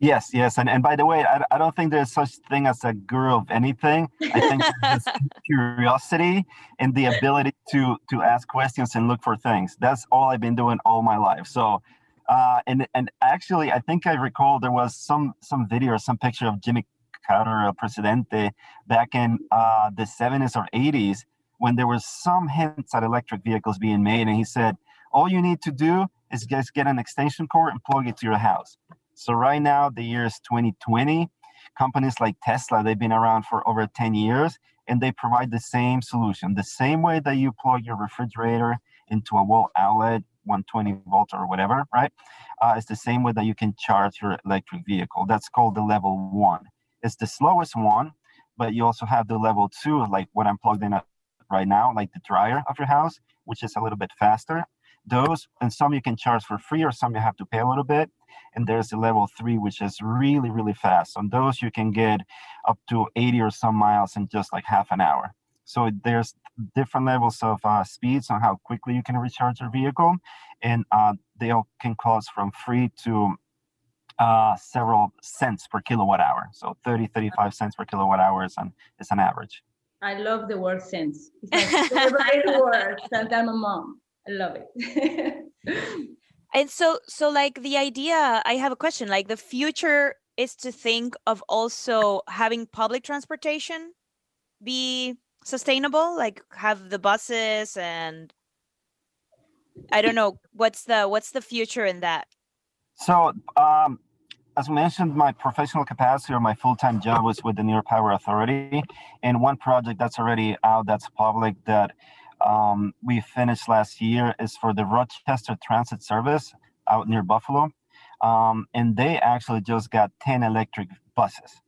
Yes, yes, and and by the way, I, I don't think there's such thing as a guru of anything. I think it's curiosity and the ability to to ask questions and look for things. That's all I've been doing all my life. So uh, and and actually, I think I recall there was some some video or some picture of Jimmy Carter, El Presidente, back in uh, the 70s or 80s when there was some hints at electric vehicles being made, and he said, "All you need to do is just get an extension cord and plug it to your house." So right now, the year is 2020. Companies like Tesla, they've been around for over 10 years, and they provide the same solution. The same way that you plug your refrigerator into a wall outlet 120 volts or whatever, right? Uh, it's the same way that you can charge your electric vehicle. That's called the level one. It's the slowest one, but you also have the level two, like what I'm plugged in at right now, like the dryer of your house, which is a little bit faster. Those and some you can charge for free, or some you have to pay a little bit. And there's the level three, which is really, really fast. On those, you can get up to 80 or some miles in just like half an hour. So there's different levels of uh, speeds on how quickly you can recharge your vehicle, and uh, they all can cost from free to uh, several cents per kilowatt hour. So 30, 35 cents per kilowatt hour is an, is an average. I love the word cents. It's my favorite word since I'm a mom. I love it. And so, so like the idea, I have a question. Like the future is to think of also having public transportation be sustainable, like have the buses and I don't know what's the what's the future in that. So, um, as mentioned, my professional capacity or my full-time job was with the New York Power Authority, and one project that's already out that's public that um, we finished last year is for the Rochester Transit Service out near Buffalo, um, and they actually just got 10 electric buses.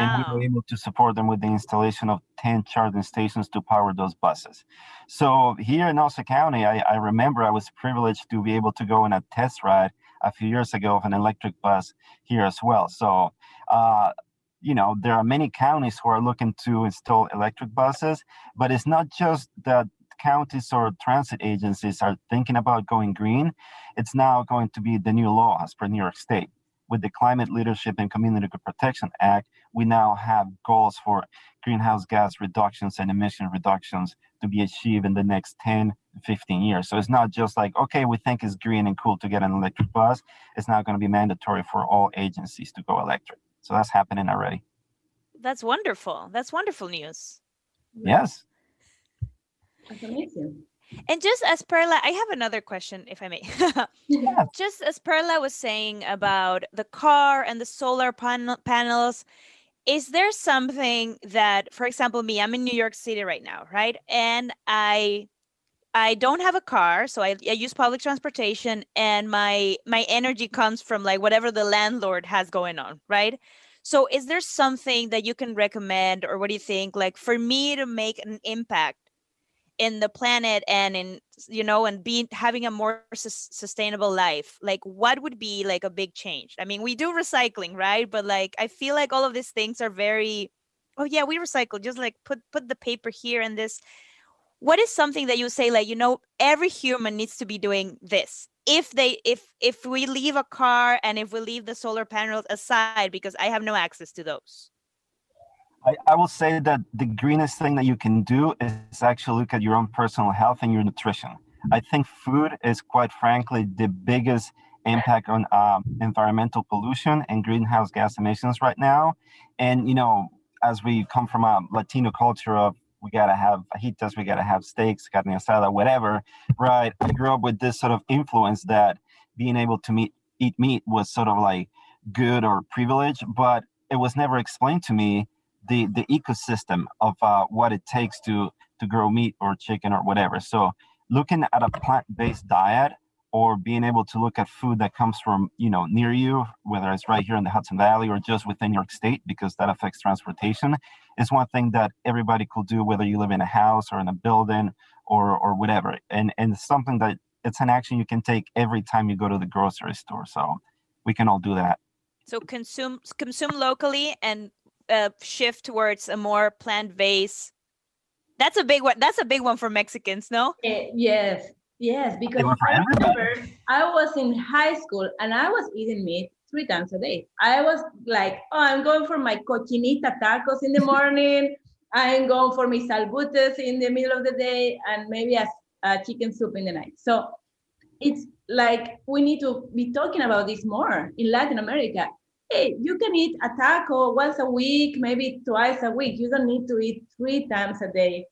And we were able to support them with the installation of 10 charging stations to power those buses. So here in Ulster County, I, I remember I was privileged to be able to go on a test ride a few years ago of an electric bus here as well. So, uh, you know, there are many counties who are looking to install electric buses, but it's not just that counties or transit agencies are thinking about going green. It's now going to be the new law as per New York State. With the Climate Leadership and Community Protection Act, we now have goals for greenhouse gas reductions and emission reductions to be achieved in the next 10 15 years so it's not just like okay we think it's green and cool to get an electric bus it's now going to be mandatory for all agencies to go electric so that's happening already That's wonderful. That's wonderful news. yes That's amazing. And just as Perla, I have another question, if I may. Yeah. Just as Perla was saying about the car and the solar pan- panels, is there something that, for example, me, I'm in New York City right now, right? And I I don't have a car, so I, I use public transportation, and my my energy comes from like whatever the landlord has going on, right? So, is there something that you can recommend, or what do you think, like for me to make an impact in the planet and in you know and be having a more sus- sustainable life like what would be like a big change? I mean we do recycling right? But like i feel like all of these things are very oh yeah we recycle just like put put the paper here and this. What is something that you say like you know every human needs to be doing this? If they if if we leave a car and if we leave the solar panels aside because i have no access to those I, I will say that the greenest thing that you can do is actually look at your own personal health and your nutrition. I think food is quite frankly the biggest impact on um, environmental pollution and greenhouse gas emissions right now. And you know, as we come from a Latino culture of we gotta have fajitas, we gotta have steaks, carne asada, whatever, right? I grew up with this sort of influence that being able to meet, eat meat was sort of like good or privilege, but it was never explained to me the the ecosystem of uh, what it takes to to grow meat or chicken or whatever. So looking at a plant-based diet or being able to look at food that comes from you know near you, whether it's right here in the Hudson Valley or just within York State, because that affects transportation, is one thing that everybody could do, whether you live in a house or in a building or or whatever. And and it's something that it's an action you can take every time you go to the grocery store. So we can all do that. so consume consume locally and uh, shift towards a more plant-based that's a big one that's a big one for mexicans no Eh, yes, yes, because I remember I was in high school and I was eating meat three times a day. I was like, oh, I'm going for my cochinita tacos in the morning. I'm going for my salbutes in the middle of the day and maybe a, a chicken soup in the night. So it's like we need to be talking about this more in Latin America. Hey, you can eat a taco once a week, maybe twice a week. You don't need to eat three times a day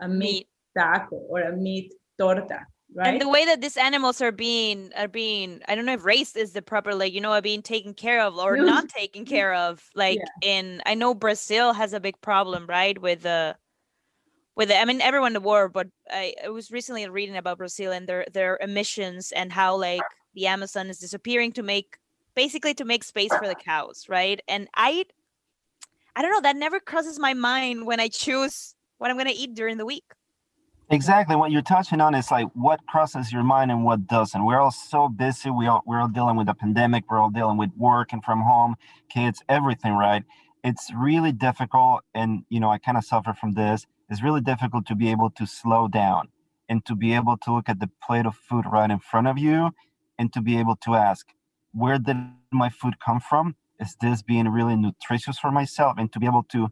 a meat taco or a meat torta, right? and the way that these animals are being are being i don't know if raised is the proper like you know are being taken care of or not taken care of like in i know brazil has a big problem right with the with the, i mean everyone in the world but I, I was recently reading about brazil and their their emissions and how like the amazon is disappearing to make basically to make space for the cows right and i i don't know that never crosses my mind when i choose what i'm going to eat during the week Exactly. What you're touching on is like what crosses your mind and what doesn't. We're all so busy. We all we're all dealing with the pandemic. We're all dealing with work and from home, kids, everything, right? It's really difficult. And you know, I kind of suffer from this. it's really difficult to be able to slow down and to be able to look at the plate of food right in front of you and to be able to ask, where did my food come from? Is this being really nutritious for myself? And to be able to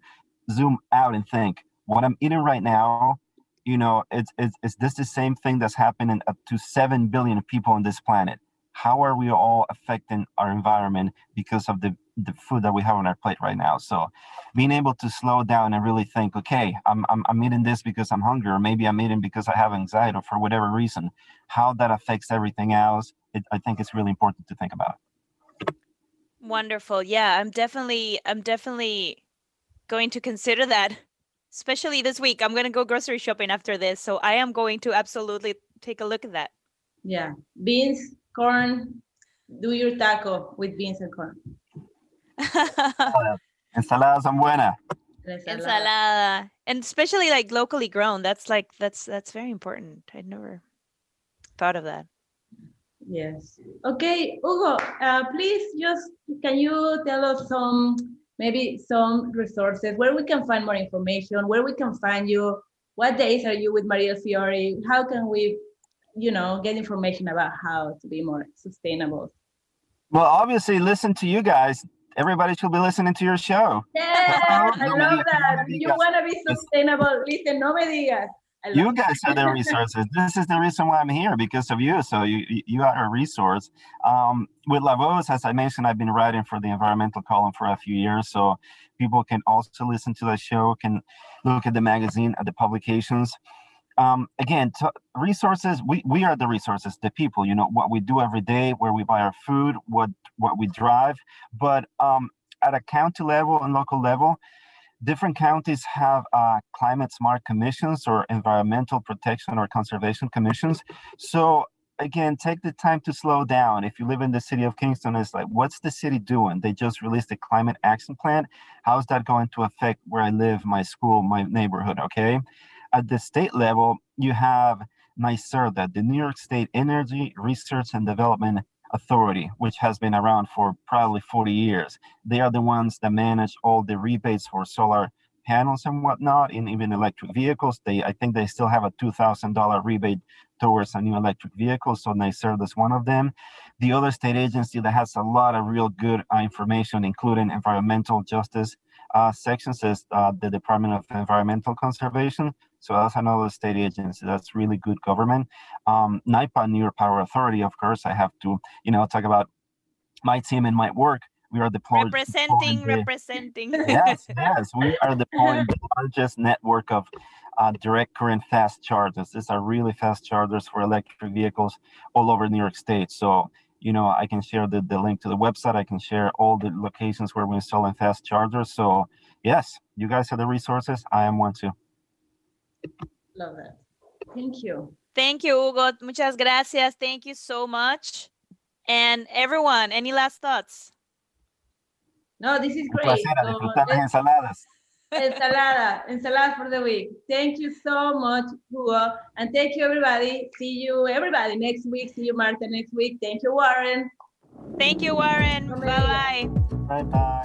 zoom out and think, what I'm eating right now, you know, it's, it's, is this the same thing that's happening up to 7 billion people on this planet? How are we all affecting our environment because of the the food that we have on our plate right now. So being able to slow down and really think, okay, I'm, I'm, I'm eating this because I'm hungry, or maybe I'm eating because I have anxiety or for whatever reason, how that affects everything else, it, I think it's really important to think about. Wonderful. Yeah, I'm definitely, I'm definitely going to consider that, especially this week. I'm going to go grocery shopping after this. So I am going to absolutely take a look at that. Yeah. Beans, corn, do your taco with beans and corn. Ensaladas son buenas. Ensalada. And especially like locally grown. That's like that's that's very important. I'd never thought of that. Yes. Okay, Hugo, uh, please just can you tell us some maybe some resources where we can find more information, where we can find you, what days are you with Maria Fiore? How can we, you know, get information about how to be more sustainable? Well, obviously, listen to you guys everybody should be listening to your show. Yeah, I love that. You want to be sustainable. Listen, no me digas. You guys are the resources. this is the reason why I'm here because of you. So you you are a resource. Um, with La Voz, as I mentioned, I've been writing for the environmental column for a few years. So people can also listen to the show, can look at the magazine, at the publications um, again, resources, we, we are the resources, the people, you know, what we do every day, where we buy our food, what, what we drive. But um, at a county level and local level, different counties have uh, climate smart commissions or environmental protection or conservation commissions. So again, take the time to slow down. If you live in the city of Kingston, it's like, what's the city doing? They just released a climate action plan. How's that going to affect where I live, my school, my neighborhood? Okay. At the state level, you have NYSERDA, the New York State Energy Research and Development Authority, which has been around for probably 40 years. They are the ones that manage all the rebates for solar panels and whatnot, and even electric vehicles. They, I think, they still have a $2,000 rebate towards a new electric vehicle. So NYSERDA is one of them. The other state agency that has a lot of real good uh, information, including environmental justice uh, sections, is uh, the Department of Environmental Conservation. So that's another state agency. That's really good government. Um, NYPA, New York Power Authority, of course, I have to, you know, talk about my team and my work. We are deployed. Representing, the, representing. Yes, yes. We are deploying the largest network of uh, direct current fast chargers. These are really fast chargers for electric vehicles all over New York State. So, you know, I can share the, the link to the website. I can share all the locations where we're installing fast chargers. So, yes, you guys have the resources. I am one too. Love that. Thank you. Thank you, Hugo. Muchas gracias. Thank you so much. And everyone, any last thoughts? No, this is great. so, ensaladas. Ensalada, ensalada for the week. Thank you so much, Hugo. And thank you, everybody. See you, everybody, next week. See you, Marta, next week. Thank you, Warren. Thank you, Warren. Bye-bye. Bye-bye.